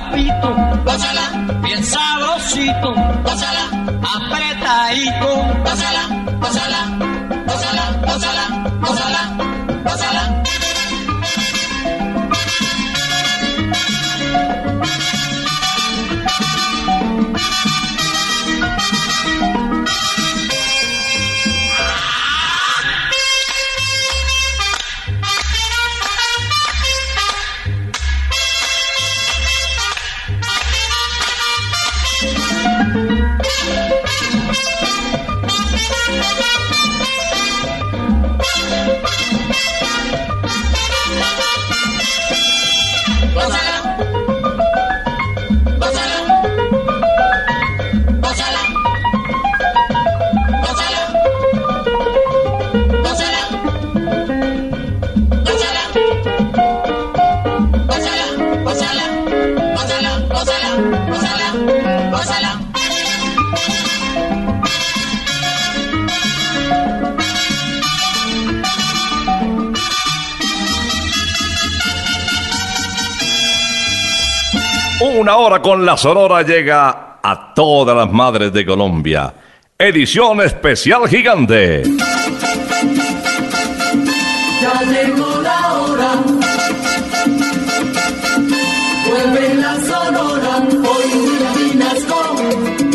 papito, gózala, bien sabrosito, apretadito, gózala, gózala, gózala, gózala, gózala. Gózala. Con la Sonora llega a todas las madres de Colombia. Edición especial gigante. Ya llegó la hora. Vuelve la sonora. Hoy Vinasco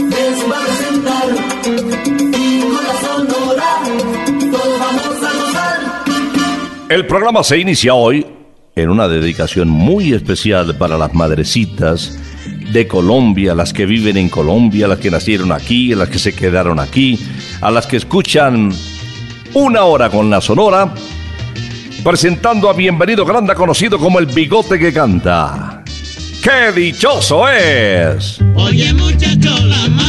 les va a presentar. Y con la sonora todos vamos a gozar. El programa se inicia hoy en una dedicación muy especial para las madrecitas de Colombia, las que viven en Colombia, las que nacieron aquí, las que se quedaron aquí, a las que escuchan una hora con la Sonora, presentando a Bienvenido Granda, conocido como el bigote que canta. ¡Qué dichoso es! Oye la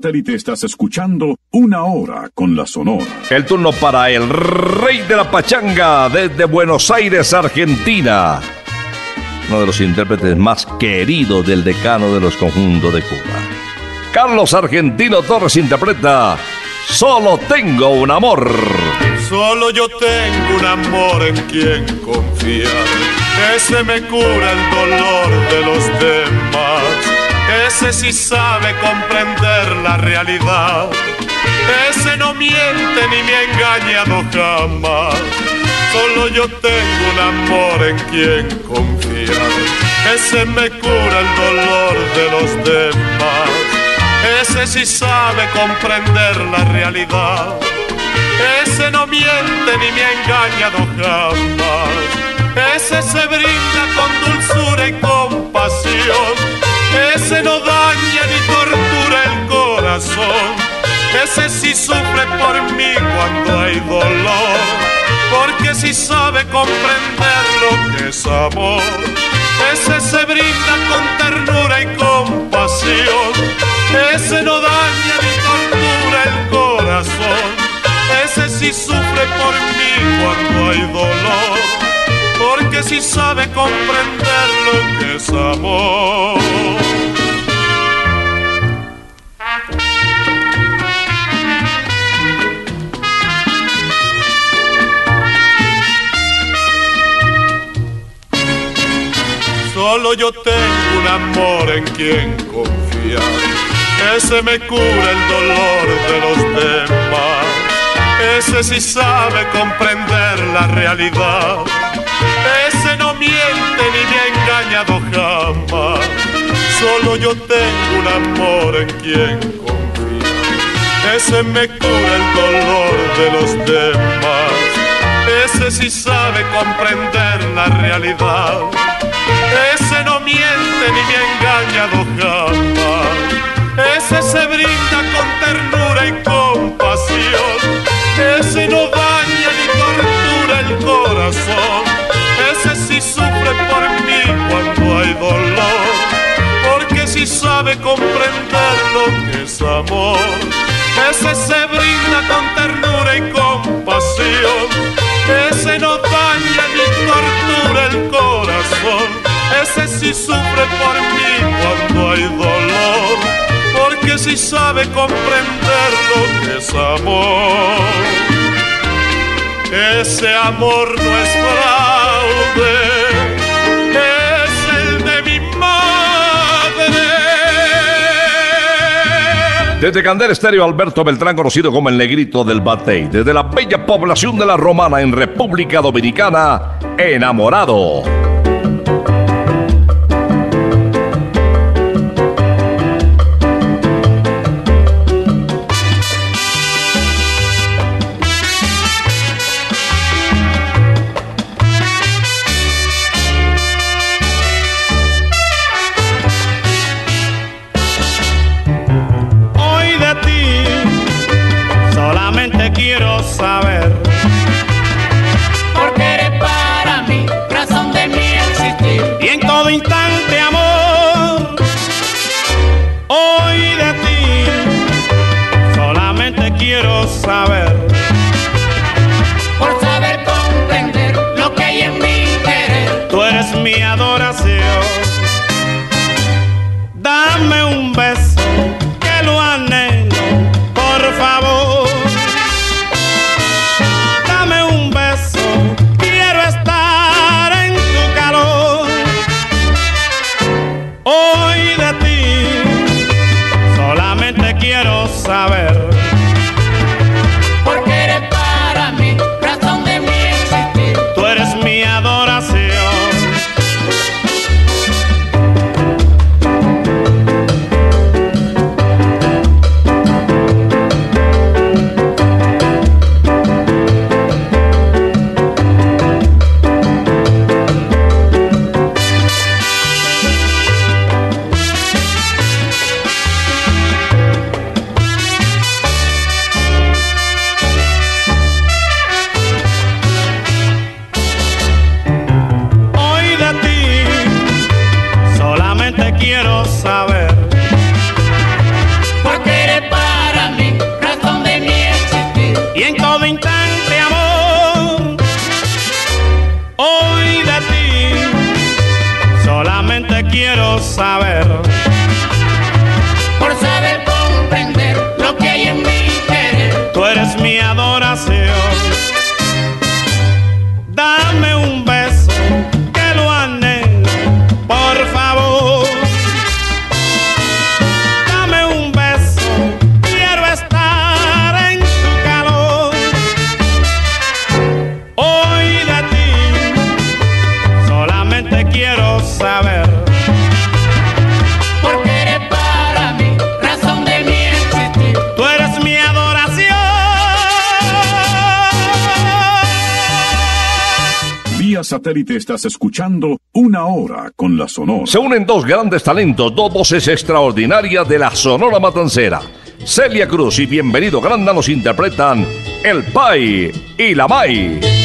satélite estás escuchando Una Hora con la Sonora. El turno para el rey de la pachanga desde Buenos Aires, Argentina. Uno de los intérpretes más queridos del decano de los conjuntos de Cuba. Carlos Argentino Torres interpreta Solo tengo un amor. Solo yo tengo un amor en quien confiar. Ese me cura el dolor de los demás. Ese sí sabe comprender la realidad. Ese no miente ni me ha engañado jamás. Solo yo tengo un amor en quien confiar. Ese me cura el dolor de los demás. Ese sí sabe comprender la realidad. Ese no miente ni me ha engañado jamás. Ese se brinda con dulzura y compasión. Ese no daña ni tortura el corazón. Ese sí sufre por mí cuando hay dolor. Porque sí sabe comprender lo que es amor. Ese se brinda con ternura y compasión. Ese no daña ni tortura el corazón. Ese sí sufre por mí cuando hay dolor. Porque sí sabe comprender lo que es amor. Solo yo tengo un amor en quien confiar. Ese me cura el dolor de los demás. Ese sí sabe comprender la realidad. Ese no miente ni me ha engañado jamás. Solo yo tengo un amor en quien confiar. Ese me cura el dolor de los demás. Ese sí sabe comprender la realidad. Ese no miente ni me ha engañado jamás. Ese se brinda con ternura y compasión. Ese no daña ni tortura el corazón. Por mí cuando hay dolor. Porque sí sabe comprender lo que es amor. Ese se brinda con ternura y compasión. Ese no daña ni tortura el corazón. Ese sí sufre por mí cuando hay dolor. Porque sí sabe comprender lo que es amor. Ese amor no es fraude. Desde Candel Estéreo, Alberto Beltrán, conocido como el negrito del Batey. Desde la bella población de La Romana en República Dominicana, enamorado. Satélite estás escuchando Una Hora con la Sonora. Se unen dos grandes talentos, dos voces extraordinarias de la Sonora Matancera. Celia Cruz y Bienvenido Granda nos interpretan El Pai y la Mai.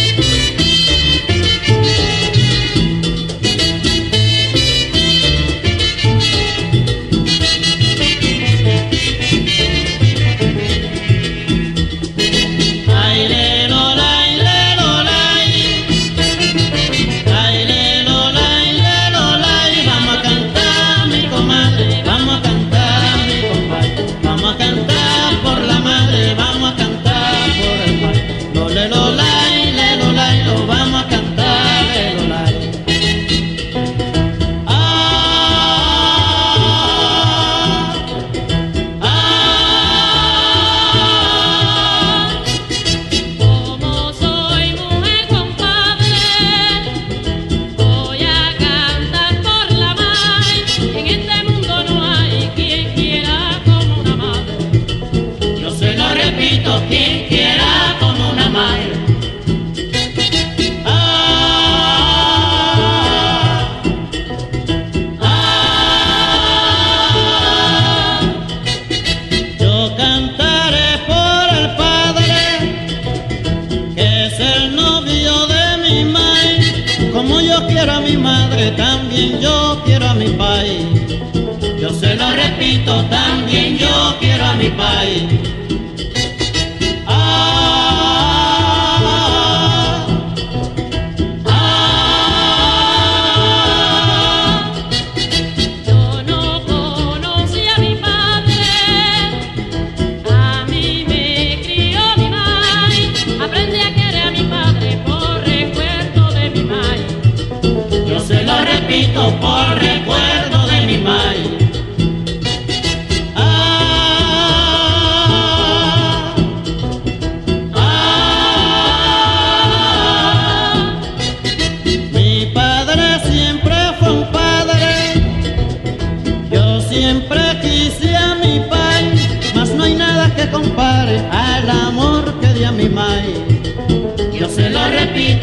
A mi madre, también yo quiero a mi país. Yo se lo repito, también yo quiero a mi país.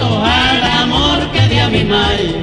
Repito al amor que di a mi madre.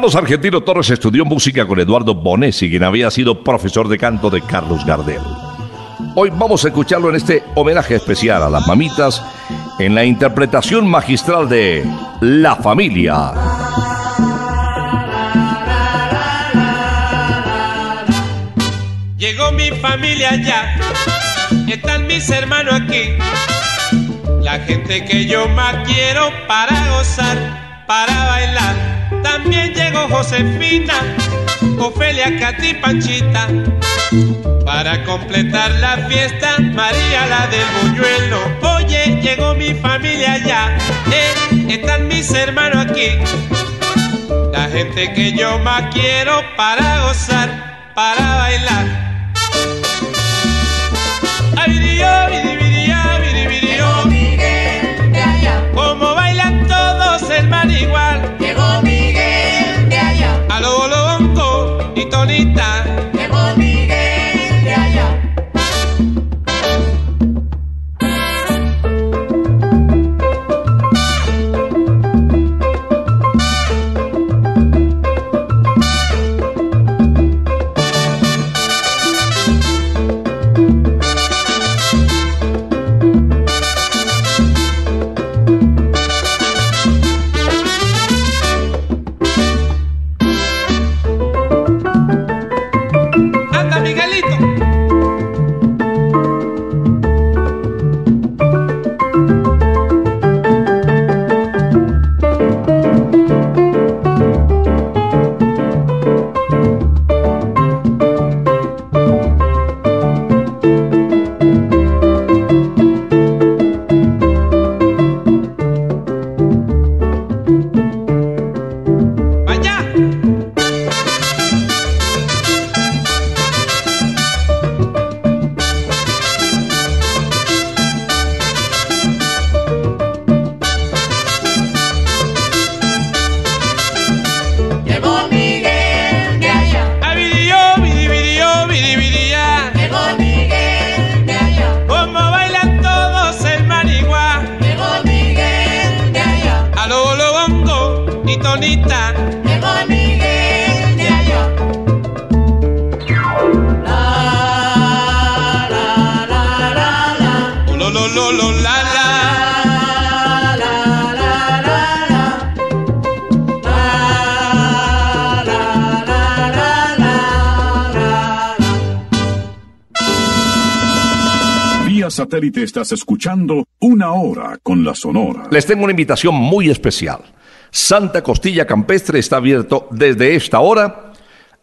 Carlos Argentino Torres estudió música con Eduardo Bonesi, quien había sido profesor de canto de Carlos Gardel. Hoy vamos a escucharlo en este homenaje especial a las mamitas en la interpretación magistral de La Familia. Llegó mi familia ya, están mis hermanos aquí. La gente que yo más quiero para gozar, para bailar. También llegó Josefina, Ofelia, Katy, Panchita. Para completar la fiesta, María la del buñuelo. Oye, llegó mi familia ya, eh, están mis hermanos aquí. La gente que yo más quiero para gozar, para bailar. Ay, vidió, aproveitar. bonita. Vía satélite estás escuchando una hora con la Sonora. Les tengo una invitación muy especial. Santa Costilla Campestre está abierto desde esta hora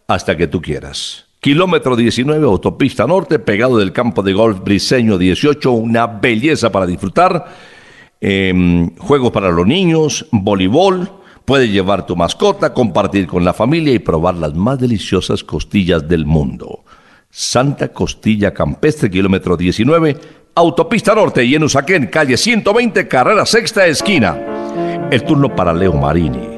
hasta que tú quieras. Kilómetro 19, autopista norte, pegado del campo de golf Briseño 18, una belleza para disfrutar. Em, juegos para los niños, voleibol, puedes llevar tu mascota, compartir con la familia y probar las más deliciosas costillas del mundo. Santa Costilla Campestre, kilómetro 19, autopista norte y en Usaquén, calle 120, carrera sexta esquina. El turno para Leo Marini.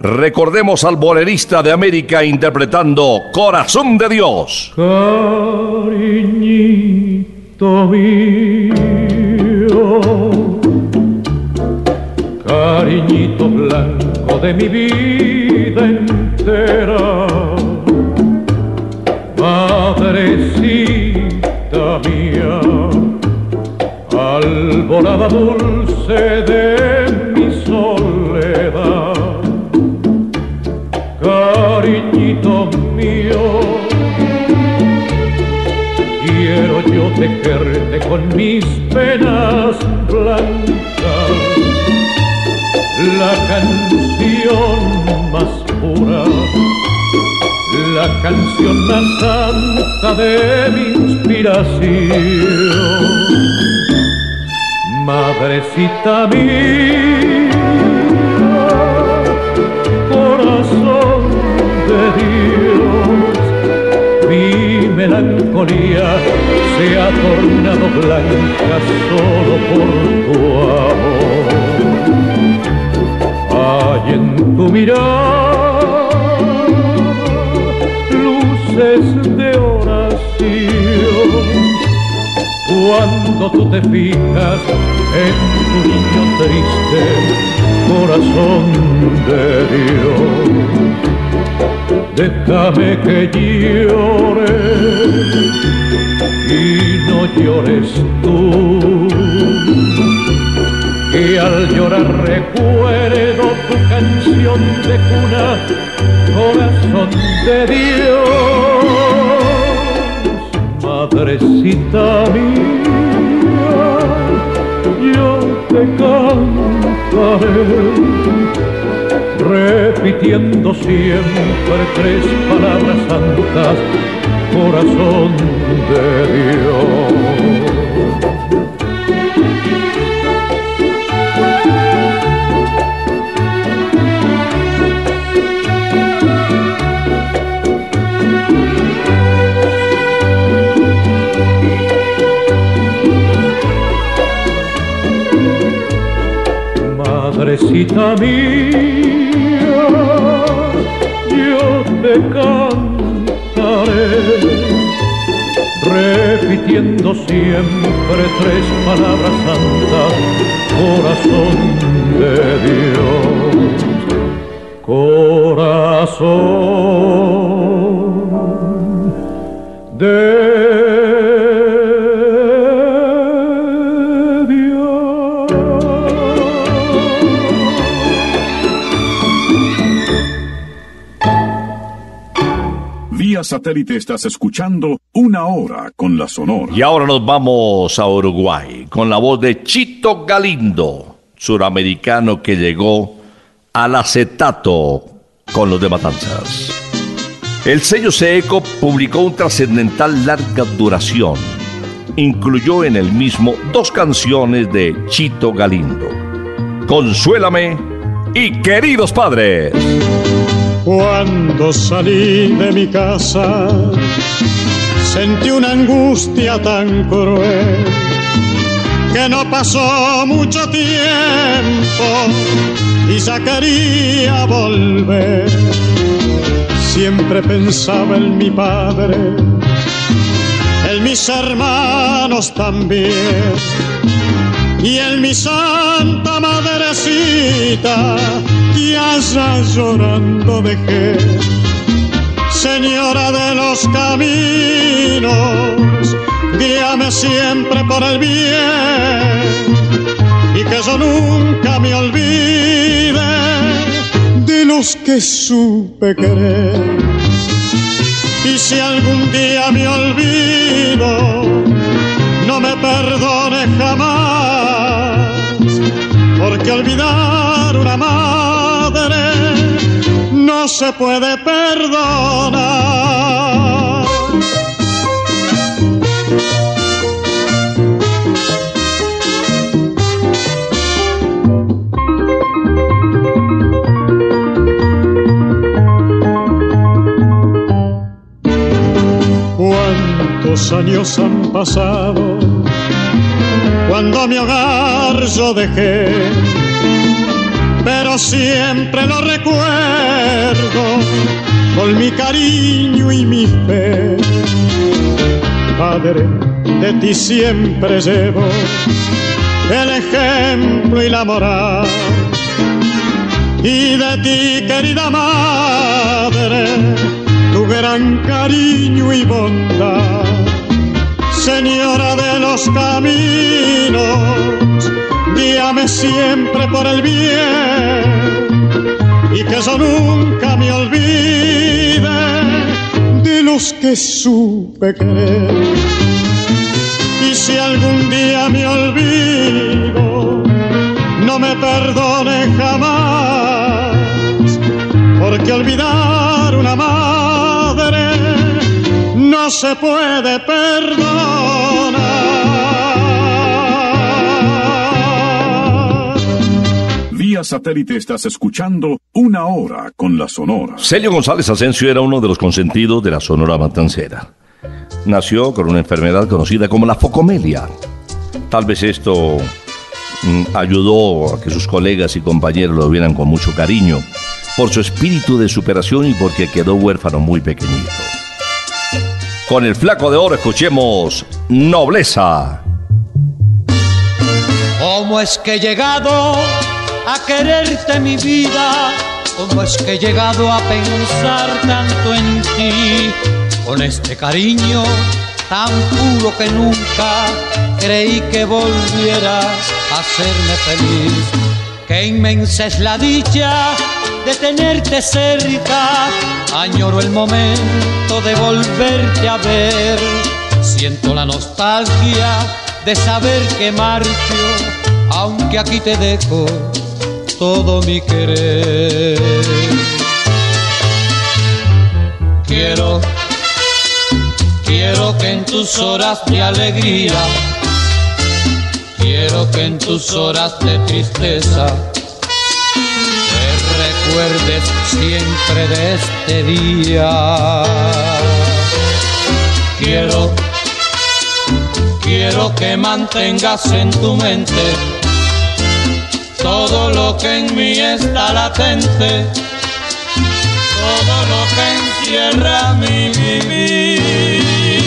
Recordemos al bolerista de América interpretando Corazón de Dios. Cariñito mío, cariñito blanco de mi vida entera, madrecita mía, alborada dulce de yo tejerte con mis penas blancas, la canción más pura, la canción más santa de mi inspiración. Madrecita mía, melancolía se ha tornado blanca solo por tu amor. Hay en tu mirada luces de oración cuando tú te fijas en tu niño triste, corazón de Dios. Déjame que llore y no llores tú, que al llorar recuerdo tu canción de cuna, corazón de Dios. Madrecita mía, yo te cantaré, repitiendo siempre tres palabras santas, corazón de Dios. Madrecita mía, te cantaré, repitiendo siempre tres palabras santas, corazón de Dios, corazón de satélite estás escuchando Una Hora con la Sonora. Y ahora nos vamos a Uruguay con la voz de Chito Galindo, suramericano que llegó al acetato con los de Matanzas. El sello Seeco publicó un trascendental larga duración. Incluyó en el mismo dos canciones de Chito Galindo. Consuélame y Queridos Padres. Cuando salí de mi casa, sentí una angustia tan cruel que no pasó mucho tiempo y ya quería volver. Siempre pensaba en mi padre, en mis hermanos también y en mi santa madrecita que allá llorando dejé. Señora de los caminos, guíame siempre por el bien y que yo nunca me olvide de los que supe querer. Y si algún día me olvido, no me perdone jamás, porque olvidar se puede perdonar. Cuántos años han pasado cuando mi hogar yo dejé, siempre lo recuerdo con mi cariño y mi fe. Padre, de ti siempre llevo el ejemplo y la moral. Y de ti, querida madre, tu gran cariño y bondad. Señora de los caminos, guíame siempre por el bien que yo nunca me olvide de los que supe querer. Y si algún día me olvido, no me perdone jamás, porque olvidar una madre no se puede perdonar. Satélite estás escuchando Una Hora con la Sonora. Celio González Asensio era uno de los consentidos de la Sonora Matancera. Nació con una enfermedad conocida como la focomelia. Tal vez esto mm, ayudó a que sus colegas y compañeros lo vieran con mucho cariño por su espíritu de superación y porque quedó huérfano muy pequeñito. Con el flaco de oro escuchemos Nobleza. ¿Cómo es que he llegado a quererte mi vida? ¿Cómo es que he llegado a pensar tanto en ti? Con este cariño tan puro que nunca creí que volvieras a hacerme feliz. Qué inmensa es la dicha de tenerte cerca. Añoro el momento de volverte a ver. Siento la nostalgia de saber que marcho, aunque aquí te dejo todo mi querer. Quiero, quiero que en tus horas de alegría, quiero que en tus horas de tristeza te recuerdes siempre de este día. Quiero, quiero que mantengas en tu mente todo lo que en mí está latente, todo lo que encierra mi vivir,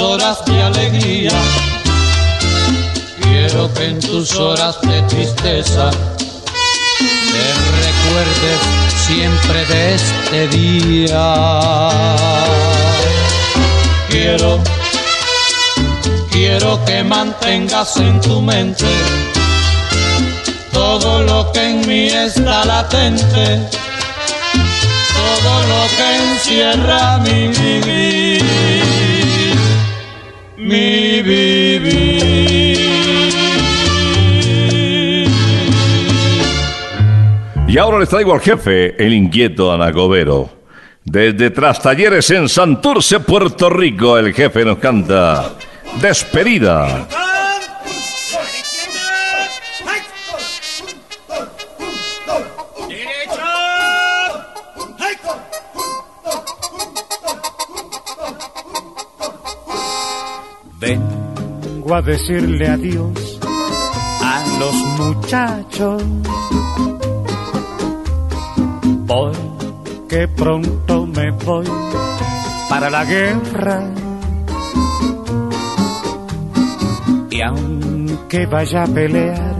horas de alegría, quiero que en tus horas de tristeza te recuerdes siempre de este día. Quiero, quiero que mantengas en tu mente todo lo que en mí está latente todo lo que encierra mi vivir, mi. Y ahora les traigo al jefe, el inquieto Anacobero. Desde Trastalleres en Santurce, Puerto Rico, el jefe nos canta Despedida. A decirle adiós a los muchachos. Porque pronto me voy para la guerra. Y aunque vaya a pelear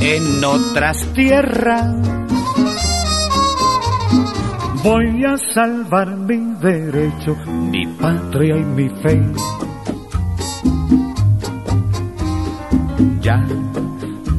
en otras tierras, voy a salvar mi derecho, mi patria y mi fe.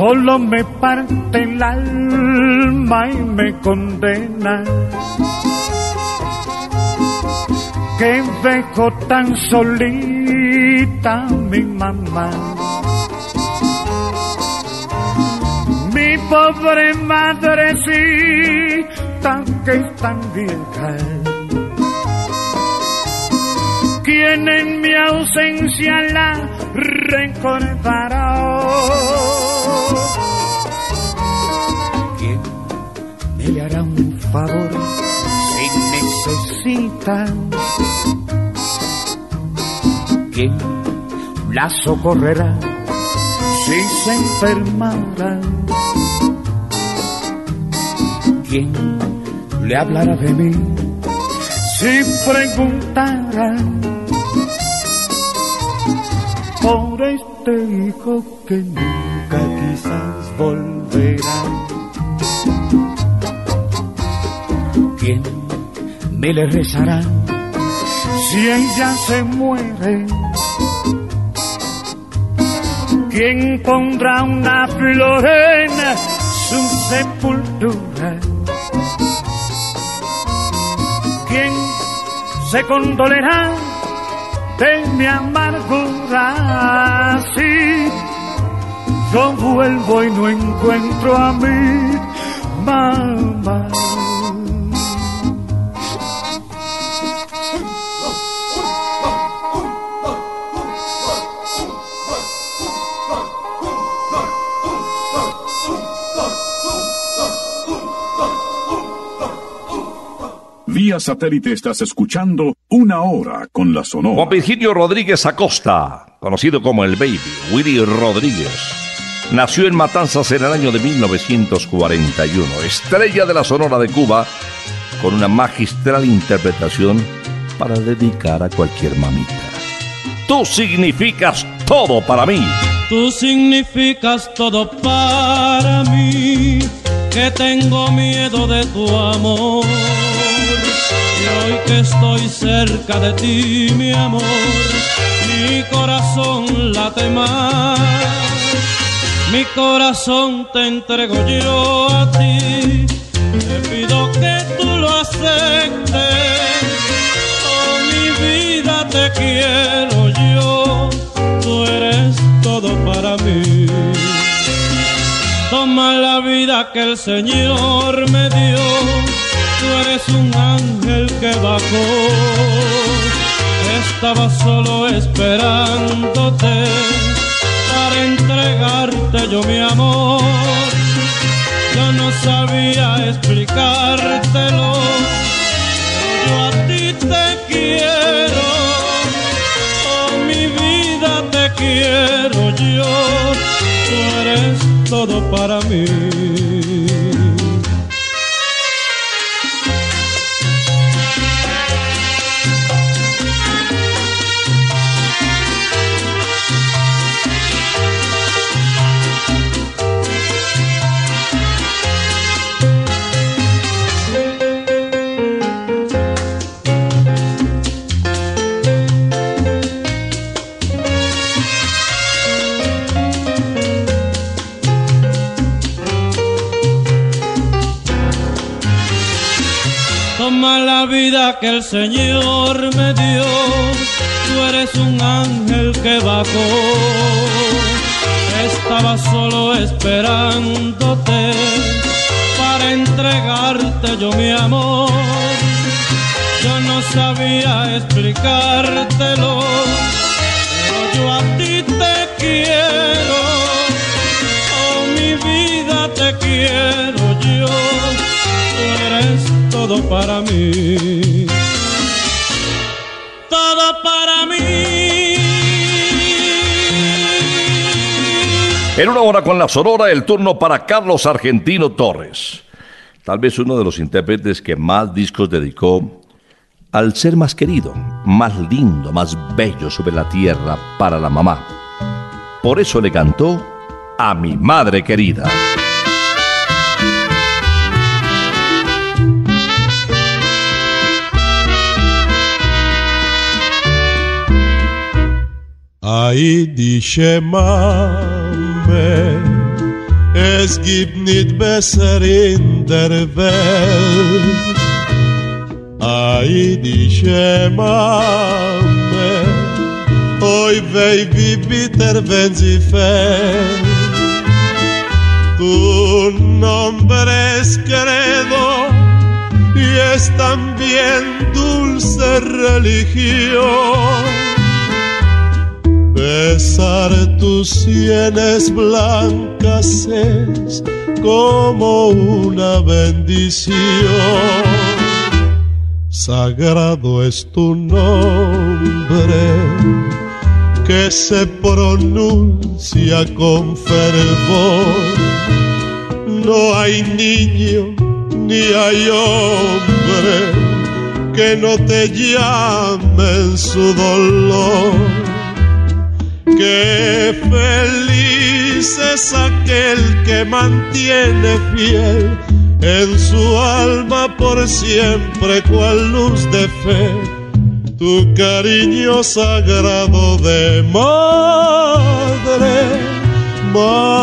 Solo me parte el alma y me condena. Que dejo tan solita mi mamá. Mi pobre madrecita que es tan vieja. Quien en mi ausencia la recordará. Favor si necesita? ¿Quién la socorrerá si se enfermara? ¿Quién le hablará de mí si preguntara? por este hijo que nunca quizás volverá. ¿Quién me le rezará si ella se muere? ¿Quién pondrá una flor en su sepultura? ¿Quién se condolerá? de mi amargura. Si yo vuelvo y no encuentro a mi mamá. Vía satélite estás escuchando Una Hora con la Sonora. Juan Virgilio Rodríguez Acosta, conocido como el Baby, Willy Rodríguez. Nació en Matanzas en el año de 1941, estrella de la Sonora de Cuba, con una magistral interpretación para dedicar a cualquier mamita. Tú significas todo para mí. Tú significas todo para mí, que tengo miedo de tu amor. Y hoy que estoy cerca de ti, mi amor, mi corazón late más. Mi corazón te entrego yo a ti. Te pido que tú lo aceptes. Oh, mi vida te quiero yo. Tú eres todo para mí. Toma la vida que el Señor me dio. Tú eres un ángel que bajó. Estaba solo esperándote para entregarte yo mi amor. Yo no sabía explicártelo. Yo a ti te quiero. Oh, mi vida te quiero yo. Tú eres todo para mí. Vida que el Señor me dio. tú eres un ángel que bajó. Estaba solo esperándote para entregarte yo mi amor. Yo no sabía explicártelo, pero yo a ti te quiero. Oh, mi vida te quiero yo. Tú eres para mí. Todo para mí. En una hora con la Sonora, el turno para Carlos Argentino Torres. Tal vez uno de los intérpretes que más discos dedicó al ser más querido, más lindo, más bello sobre la tierra para la mamá. Por eso le cantó a mi madre querida. Ai die Mame, es gibt nicht besser in der Welt. Ai die Mame, oi wei wie bitter wenn sie fällt. Tu nombre es credo y es también dulce religión. Besar tus sienes blancas es como una bendición. Sagrado es tu nombre que se pronuncia con fervor. No hay niño ni hay hombre que no te llame en su dolor. Qué feliz es aquel que mantiene fiel en su alma por siempre cual luz de fe tu cariño sagrado de madre, madre.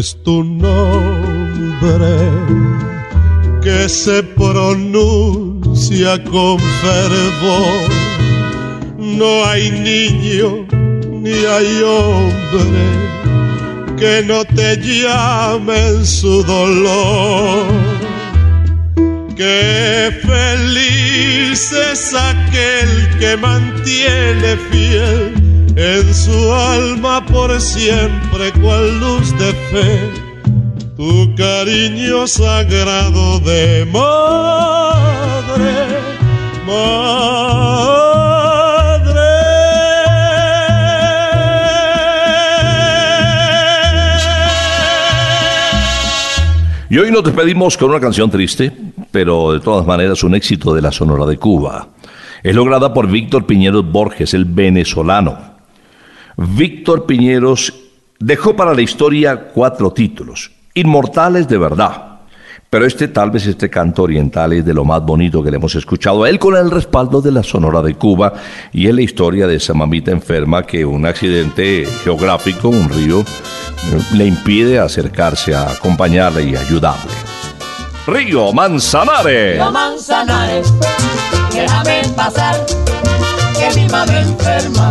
Es tu nombre que se pronuncia con fervor. No hay niño ni hay hombre que no te llame en su dolor. Qué feliz es aquel que mantiene fiel en su alma por siempre cual luz de fe tu cariño sagrado de madre, Y hoy nos despedimos con una canción triste, pero de todas maneras un éxito de la Sonora de Cuba. Es lograda por Víctor Piñeros Borges, el venezolano. Víctor Piñeros dejó para la historia cuatro títulos, inmortales de verdad. Pero este tal vez este canto oriental es de lo más bonito que le hemos escuchado a él con el respaldo de la Sonora de Cuba y es la historia de esa mamita enferma que un accidente geográfico, un río, le impide acercarse a acompañarle y ayudarle. Río Manzanares. Río Manzanares, déjame pasar, que mi madre enferma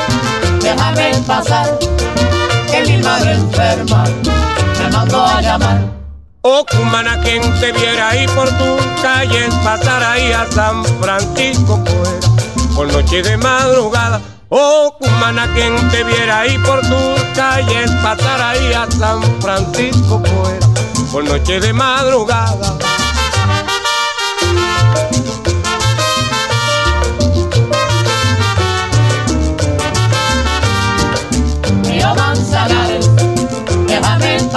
déjame pasar, que mi madre enferma me mandó a llamar. Oh, cumana, quien te viera ahí por tu calle, pasar ahí a San Francisco fuera, por noche de madrugada. Oh, cumana, quien te viera ahí por tu calle, pasar ahí a San Francisco fuera, por noche de madrugada.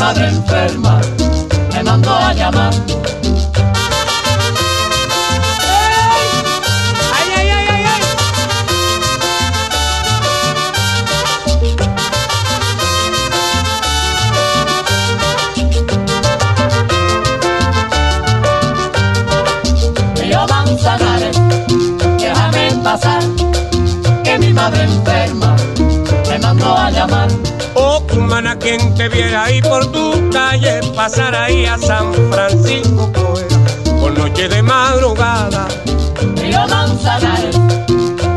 Madre enferma me mandó a llamar. Quien te viera ahí por tu calle, pasar ahí a San Francisco fuera, por noche de madrugada. Río Manzanares,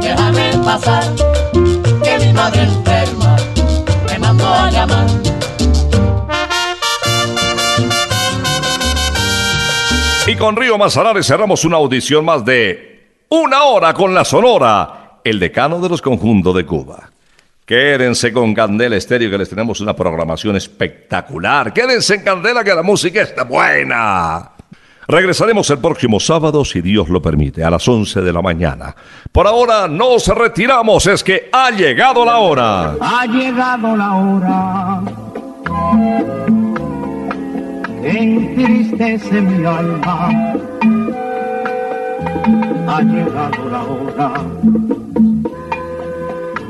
déjame pasar, que mi madre enferma me mandó a llamar. Y con Río Manzanares cerramos una audición más de una hora con la Sonora, el decano de los conjuntos de Cuba. Quédense con Candela Estéreo que les tenemos una programación espectacular. Quédense en Candela que la música está buena. Regresaremos el próximo sábado, si Dios lo permite, a las 11 de la mañana. Por ahora nos retiramos, es que ha llegado la hora. Ha llegado la hora entristece mi alma. Ha llegado la hora